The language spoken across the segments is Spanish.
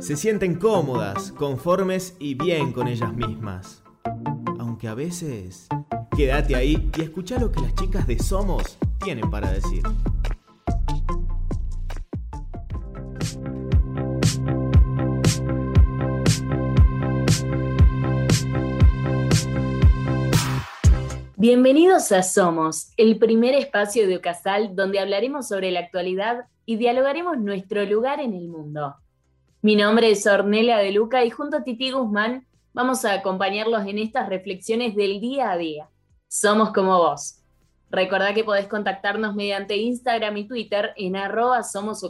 se sienten cómodas, conformes y bien con ellas mismas. Aunque a veces... Quédate ahí y escucha lo que las chicas de Somos tienen para decir. Bienvenidos a Somos, el primer espacio de Ocasal donde hablaremos sobre la actualidad y dialogaremos nuestro lugar en el mundo. Mi nombre es Ornella de Luca y junto a Titi Guzmán vamos a acompañarlos en estas reflexiones del día a día. Somos como vos. Recordá que podés contactarnos mediante Instagram y Twitter en arroba Somos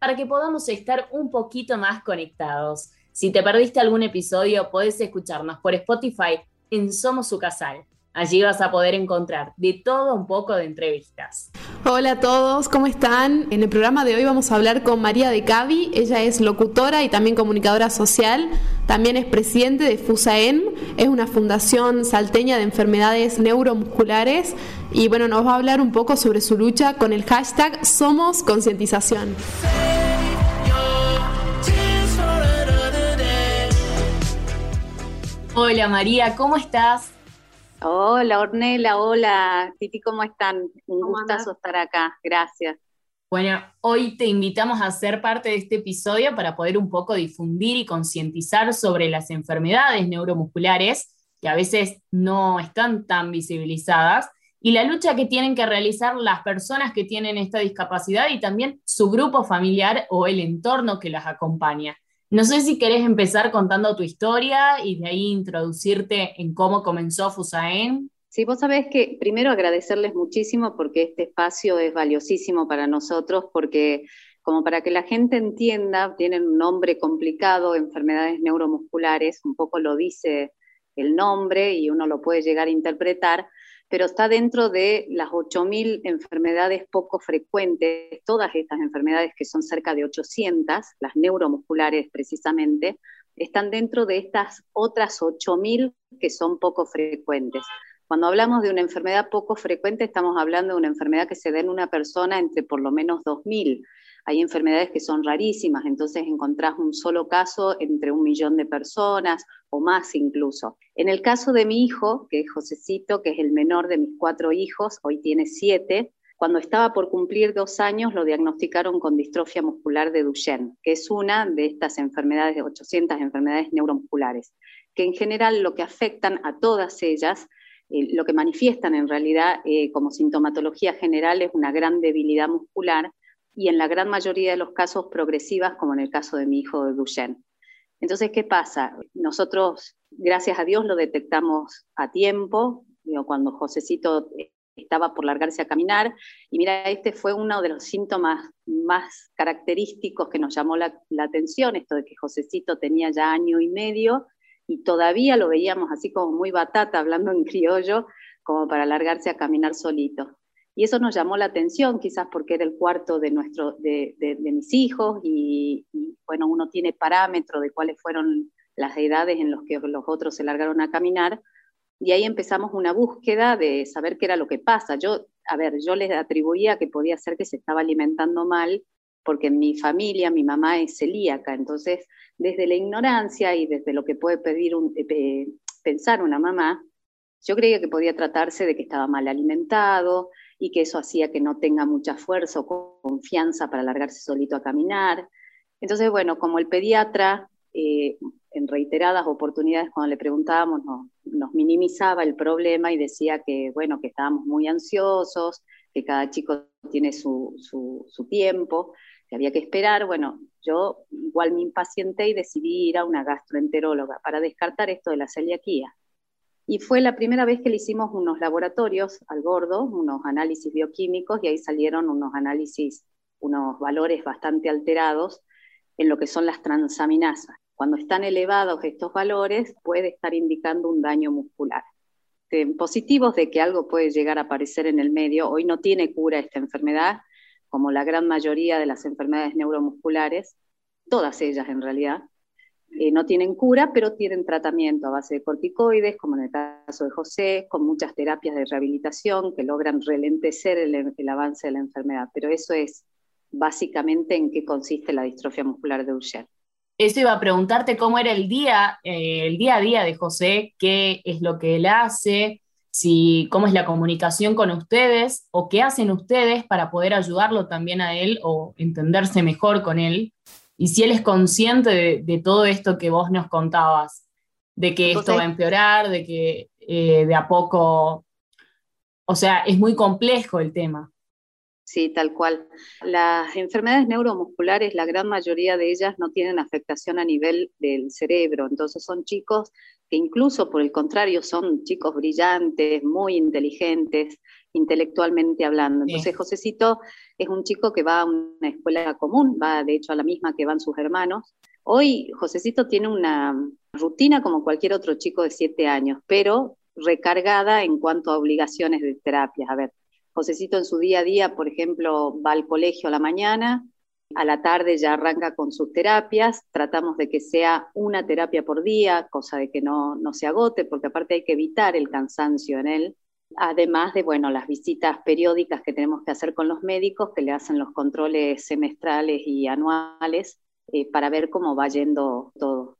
para que podamos estar un poquito más conectados. Si te perdiste algún episodio, podés escucharnos por Spotify en Somos Ucasal. Allí vas a poder encontrar de todo un poco de entrevistas. Hola a todos, ¿cómo están? En el programa de hoy vamos a hablar con María de Cavi. Ella es locutora y también comunicadora social. También es presidente de FUSAEN. Es una fundación salteña de enfermedades neuromusculares. Y bueno, nos va a hablar un poco sobre su lucha con el hashtag Somos Concientización. Hola María, ¿cómo estás? Hola Ornella, hola Titi, ¿cómo están? Un gustazo estar acá, gracias. Bueno, hoy te invitamos a ser parte de este episodio para poder un poco difundir y concientizar sobre las enfermedades neuromusculares que a veces no están tan visibilizadas y la lucha que tienen que realizar las personas que tienen esta discapacidad y también su grupo familiar o el entorno que las acompaña. No sé si querés empezar contando tu historia y de ahí introducirte en cómo comenzó Fusaen. Sí, vos sabés que primero agradecerles muchísimo porque este espacio es valiosísimo para nosotros, porque como para que la gente entienda, tienen un nombre complicado, enfermedades neuromusculares, un poco lo dice el nombre y uno lo puede llegar a interpretar, pero está dentro de las 8.000 enfermedades poco frecuentes, todas estas enfermedades que son cerca de 800, las neuromusculares precisamente, están dentro de estas otras 8.000 que son poco frecuentes. Cuando hablamos de una enfermedad poco frecuente, estamos hablando de una enfermedad que se da en una persona entre por lo menos 2.000. Hay enfermedades que son rarísimas, entonces encontrás un solo caso entre un millón de personas o más incluso. En el caso de mi hijo, que es Josecito, que es el menor de mis cuatro hijos, hoy tiene siete, cuando estaba por cumplir dos años lo diagnosticaron con distrofia muscular de Duchenne, que es una de estas enfermedades, de 800 enfermedades neuromusculares, que en general lo que afectan a todas ellas, eh, lo que manifiestan en realidad eh, como sintomatología general es una gran debilidad muscular y en la gran mayoría de los casos progresivas, como en el caso de mi hijo de Duchenne. Entonces, ¿qué pasa? Nosotros, gracias a Dios, lo detectamos a tiempo, cuando Josecito estaba por largarse a caminar, y mira, este fue uno de los síntomas más característicos que nos llamó la, la atención, esto de que Josecito tenía ya año y medio, y todavía lo veíamos así como muy batata, hablando en criollo, como para largarse a caminar solito. Y eso nos llamó la atención, quizás porque era el cuarto de, nuestro, de, mis hijos y, bueno, uno tiene parámetro de cuáles fueron las edades en las que los otros se largaron a caminar. Y ahí empezamos una búsqueda de saber qué era lo que pasa. Yo, a ver, yo les atribuía que podía ser que se estaba alimentando mal, porque en mi familia mi mamá es celíaca, entonces desde la ignorancia y desde lo que puede pedir eh, pensar una mamá, yo creía que podía tratarse de que estaba mal alimentado, y que eso hacía que no tenga mucha fuerza o confianza para largarse solito a caminar. Entonces, bueno, como el pediatra, eh, en reiteradas oportunidades cuando le preguntábamos, nos minimizaba el problema y decía que, bueno, que estábamos muy ansiosos, que cada chico tiene su, su, su tiempo, que había que esperar. Bueno, yo igual me impacienté y decidí ir a una gastroenteróloga para descartar esto de la celiaquía. Y fue la primera vez que le hicimos unos laboratorios al gordo, unos análisis bioquímicos, y ahí salieron unos análisis, unos valores bastante alterados en lo que son las transaminasas. Cuando están elevados estos valores, puede estar indicando un daño muscular. positivos de que algo puede llegar a aparecer en el medio. Hoy no tiene cura esta enfermedad, como la gran mayoría de las enfermedades neuromusculares, todas ellas en realidad, eh, no tienen cura, pero tienen tratamiento a base de corticoides, como en el caso de José, con muchas terapias de rehabilitación que logran relentecer el, avance de la enfermedad. Pero eso es básicamente en qué consiste la distrofia muscular de Duchenne. Eso iba a preguntarte cómo era el día, eh, el día a día de José, qué es lo que él hace, si, cómo es la comunicación con ustedes o qué hacen ustedes para poder ayudarlo también a él o entenderse mejor con él. Y si él es consciente de, todo esto que vos nos contabas, de que esto va a empeorar, de que eh, de a poco, o sea, es muy complejo el tema. Sí, tal cual. Las enfermedades neuromusculares, la gran mayoría de ellas no tienen afectación a nivel del cerebro, entonces son chicos que incluso por el contrario son chicos brillantes, muy inteligentes, intelectualmente hablando. Entonces Josecito es un chico que va a una escuela común, va de hecho a la misma que van sus hermanos. Hoy Josecito tiene una rutina como cualquier otro chico de siete años, pero recargada en cuanto a obligaciones de terapias. A ver, Josecito en su día a día, por ejemplo, va al colegio a la mañana, a la tarde ya arranca con sus terapias, tratamos de que sea una terapia por día, cosa de que no, no se agote, porque aparte hay que evitar el cansancio en él, además de, bueno, las visitas periódicas que tenemos que hacer con los médicos, que le hacen los controles semestrales y anuales, eh, para ver cómo va yendo todo.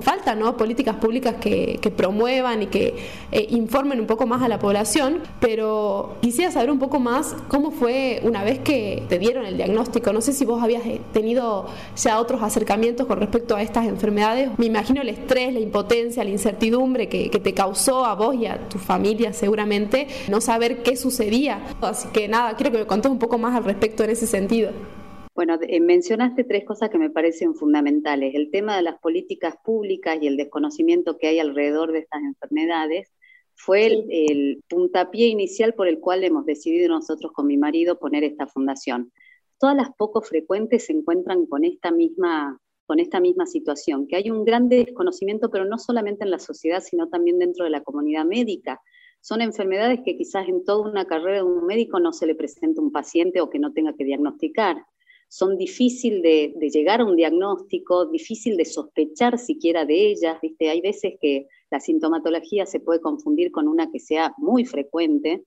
Falta ¿no? políticas públicas que, promuevan y que eh, informen un poco más a la población, pero quisiera saber un poco más cómo fue una vez que te dieron el diagnóstico. No sé si vos habías eh, tenido ya otros acercamientos con respecto a estas enfermedades. Me imagino el estrés, la impotencia, la incertidumbre que, que te causó a vos y a tu familia seguramente no saber qué sucedía. Así que nada, quiero que me contes un poco más al respecto en ese sentido. Bueno, eh, mencionaste tres cosas que me parecen fundamentales. El tema de las políticas públicas y el desconocimiento que hay alrededor de estas enfermedades fue el, puntapié inicial por el cual hemos decidido nosotros con mi marido poner esta fundación. Todas las poco frecuentes se encuentran con esta misma con esta misma situación, que hay un gran desconocimiento, pero no solamente en la sociedad, sino también dentro de la comunidad médica. Son enfermedades que quizás en toda una carrera de un médico no se le presenta un paciente o que no tenga que diagnosticar son difícil de, llegar a un diagnóstico, difícil de sospechar siquiera de ellas, ¿viste? Hay veces que la sintomatología se puede confundir con una que sea muy frecuente,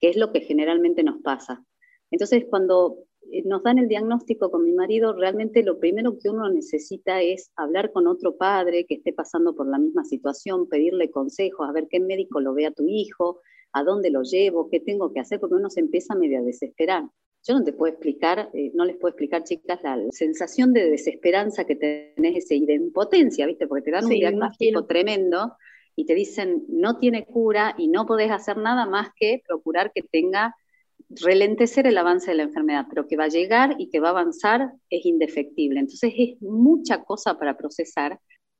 que es lo que generalmente nos pasa. Entonces, cuando eh, nos dan el diagnóstico con mi marido, realmente lo primero que uno necesita es hablar con otro padre que esté pasando por la misma situación, pedirle consejos, a ver qué médico lo ve a tu hijo, a dónde lo llevo, qué tengo que hacer, porque uno se empieza medio a desesperar. Yo no te puedo explicar, eh, no les puedo explicar, chicas, la sensación de desesperanza que tenés y de impotencia, ¿viste? Porque te dan un diagnóstico tremendo y te dicen no tiene cura y no podés hacer nada más que procurar que tenga, relentecer el avance de la enfermedad, pero que va a llegar y que va a avanzar es indefectible. Entonces es mucha cosa para procesar.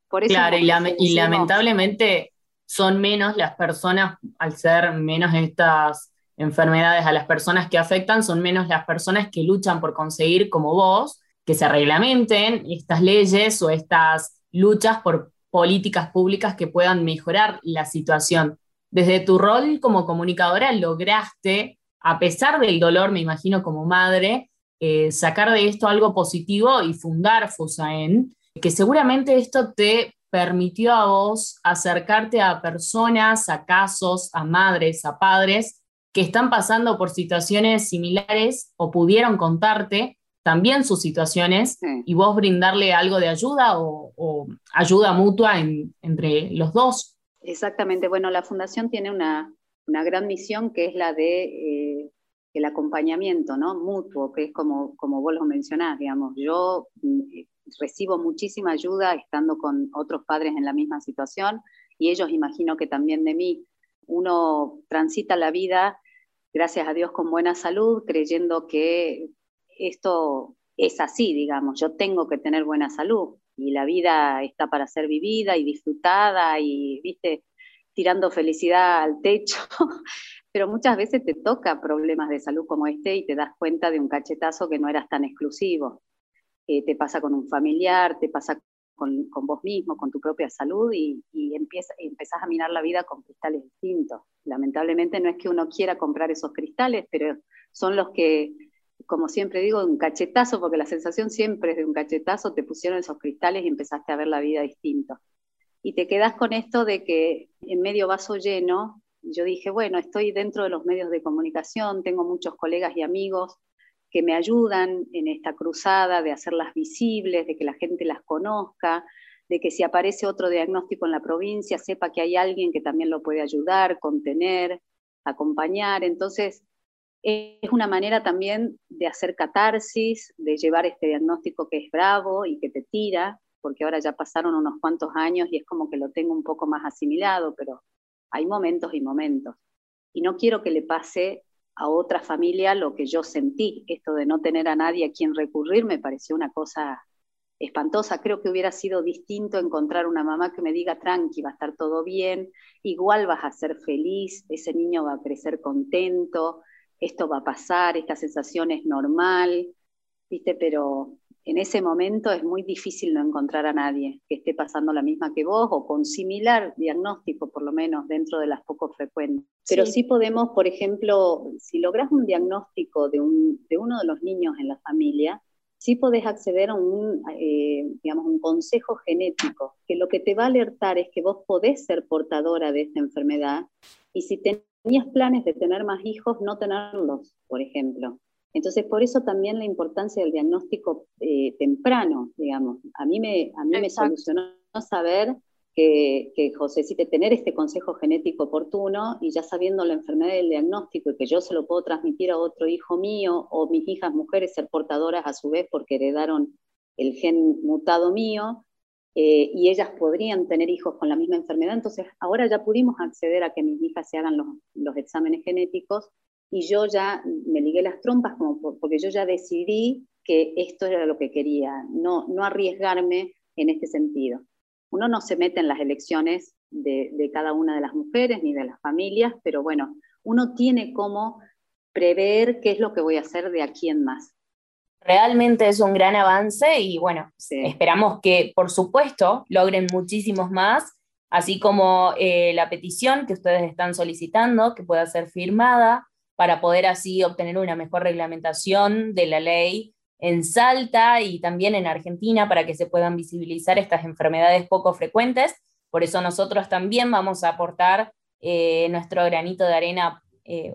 Por eso claro, y lamentablemente son menos las personas, al ser menos estas enfermedades a las personas que afectan, son menos las personas que luchan por conseguir, como vos, que se reglamenten estas leyes o estas luchas por políticas públicas que puedan mejorar la situación. Desde tu rol como comunicadora lograste, a pesar del dolor, me imagino como madre, eh, sacar de esto algo positivo y fundar FUSAEN, que seguramente esto te permitió a vos acercarte a personas, a casos, a madres, a padres que están pasando por situaciones similares o pudieron contarte también sus situaciones y vos brindarle algo de ayuda o, ayuda mutua entre los dos. Exactamente. Bueno, la fundación tiene una, gran misión que es la de eh, el acompañamiento ¿no? mutuo, que es como, como vos lo mencionás, digamos. Yo mm, recibo muchísima ayuda estando con otros padres en la misma situación y ellos imagino que también de mí. Uno transita la vida gracias a Dios, con buena salud, creyendo que esto es así, digamos, yo tengo que tener buena salud y la vida está para ser vivida y disfrutada y, viste, tirando felicidad al techo, pero muchas veces te toca problemas de salud como este y te das cuenta de un cachetazo que no eras tan exclusivo. Eh, te pasa con un familiar, te pasa con, vos mismo, con tu propia salud y, y empieza, empezás a mirar la vida con cristales distintos. Lamentablemente no es que uno quiera comprar esos cristales, pero son los que, como siempre digo, un cachetazo, porque la sensación siempre es de un cachetazo, te pusieron esos cristales y empezaste a ver la vida distinto. Y te quedas con esto de que en medio vaso lleno, yo dije, bueno, estoy dentro de los medios de comunicación, tengo muchos colegas y amigos que me ayudan en esta cruzada de hacerlas visibles, de que la gente las conozca, de que si aparece otro diagnóstico en la provincia, sepa que hay alguien que también lo puede ayudar, contener, acompañar. Entonces, es una manera también de hacer catarsis, de llevar este diagnóstico que es bravo y que te tira, porque ahora ya pasaron unos cuantos años y es como que lo tengo un poco más asimilado, pero hay momentos y momentos. Y no quiero que le pase a otra familia lo que yo sentí. Esto de no tener a nadie a quien recurrir me pareció una cosa espantosa. Creo que hubiera sido distinto encontrar una mamá que me diga, tranqui, va a estar todo bien, igual vas a ser feliz, ese niño va a crecer contento, esto va a pasar, esta sensación es normal, ¿viste? Pero en ese momento es muy difícil no encontrar a nadie que esté pasando la misma que vos o con similar diagnóstico, por lo menos dentro de las poco frecuentes. Pero sí, podemos, por ejemplo, si logras un diagnóstico de, uno de los niños en la familia, sí podés acceder a un, eh, digamos, un consejo genético, que lo que te va a alertar es que vos podés ser portadora de esta enfermedad y si tenías planes de tener más hijos, no tenerlos, por ejemplo. Entonces, por eso también la importancia del diagnóstico eh, temprano, digamos. A mí me, a mí me solucionó saber que, que José, si tener este consejo genético oportuno y ya sabiendo la enfermedad del diagnóstico y que yo se lo puedo transmitir a otro hijo mío o mis hijas mujeres ser portadoras a su vez porque heredaron el gen mutado mío, eh, y ellas podrían tener hijos con la misma enfermedad. Entonces, ahora ya pudimos acceder a que mis hijas se hagan los, los exámenes genéticos y yo ya me ligué las trompas como porque yo ya decidí que esto era lo que quería, no, no arriesgarme en este sentido. Uno no se mete en las elecciones de, de cada una de las mujeres ni de las familias, pero bueno, uno tiene como prever qué es lo que voy a hacer de aquí en más. Realmente es un gran avance y bueno, esperamos que por supuesto logren muchísimos más, así como eh, la petición que ustedes están solicitando, que pueda ser firmada para poder así obtener una mejor reglamentación de la ley en Salta y también en Argentina para que se puedan visibilizar estas enfermedades poco frecuentes. Por eso nosotros también vamos a aportar eh, nuestro granito de arena eh,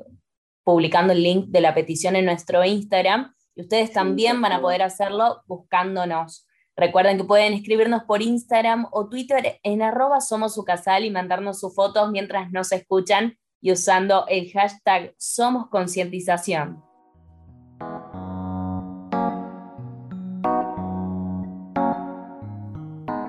publicando el link de la petición en nuestro Instagram y ustedes también van a poder hacerlo buscándonos. Recuerden que pueden escribirnos por Instagram o Twitter en arroba somos su casal y mandarnos sus fotos mientras nos escuchan y usando el hashtag Somos Concientización.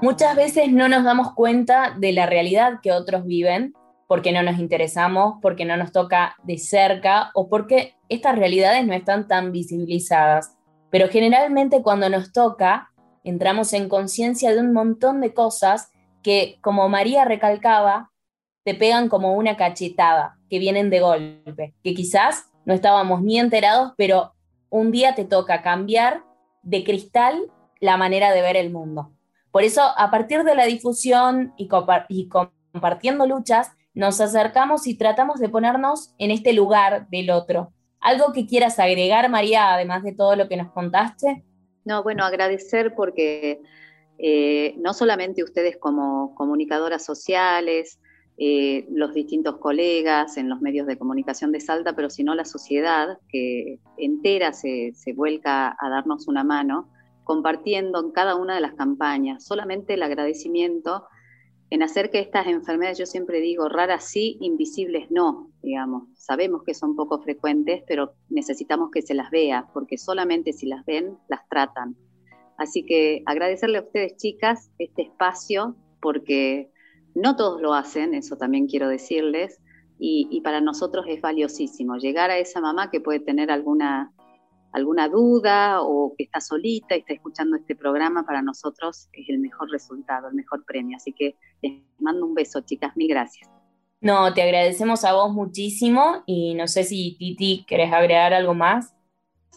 Muchas veces no nos damos cuenta de la realidad que otros viven porque no nos interesamos, porque no nos toca de cerca o porque estas realidades no están tan visibilizadas. Pero generalmente cuando nos toca, entramos en conciencia de un montón de cosas que, como María recalcaba, te pegan como una cachetada, que vienen de golpe, que quizás no estábamos ni enterados, pero un día te toca cambiar de cristal la manera de ver el mundo. Por eso, a partir de la difusión y, compartiendo luchas, nos acercamos y tratamos de ponernos en este lugar del otro. ¿Algo que quieras agregar, María, además de todo lo que nos contaste? No, bueno, agradecer porque eh, no solamente ustedes como comunicadoras sociales, eh, los distintos colegas en los medios de comunicación de Salta, pero sino la sociedad que entera se, se vuelca a darnos una mano, compartiendo en cada una de las campañas. Solamente el agradecimiento en hacer que estas enfermedades, yo siempre digo, raras sí, invisibles no, digamos. Sabemos que son poco frecuentes, pero necesitamos que se las vea, porque solamente si las ven, las tratan. Así que agradecerle a ustedes, chicas, este espacio, porque no todos lo hacen, eso también quiero decirles, y, para nosotros es valiosísimo llegar a esa mamá que puede tener alguna, alguna duda o que está solita y está escuchando este programa, para nosotros es el mejor resultado, el mejor premio. Así que les mando un beso, chicas, mil gracias. No, te agradecemos a vos muchísimo y no sé si Titi querés agregar algo más.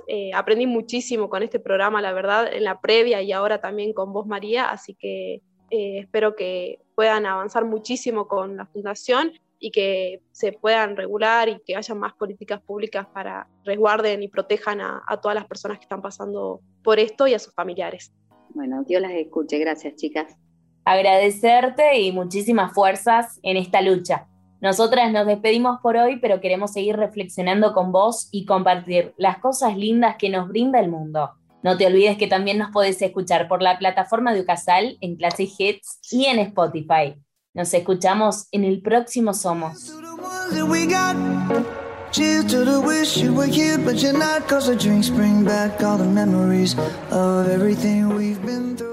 Eh, aprendí muchísimo con este programa, la verdad, en la previa y ahora también con vos, María, así que eh, espero que puedan avanzar muchísimo con la fundación y que se puedan regular y que haya más políticas públicas para resguarden y protejan a, todas las personas que están pasando por esto y a sus familiares. Bueno, Dios las escuche. Gracias, chicas. Agradecerte y muchísimas fuerzas en esta lucha. Nosotras nos despedimos por hoy, pero queremos seguir reflexionando con vos y compartir las cosas lindas que nos brinda el mundo. No te olvides que también nos podés escuchar por la plataforma de Ucasal, en Classic Hits y en Spotify. Nos escuchamos en el próximo Somos. Cheers to the wish you were here, but you're not. Cause the drinks bring back all the memories of everything we've been through.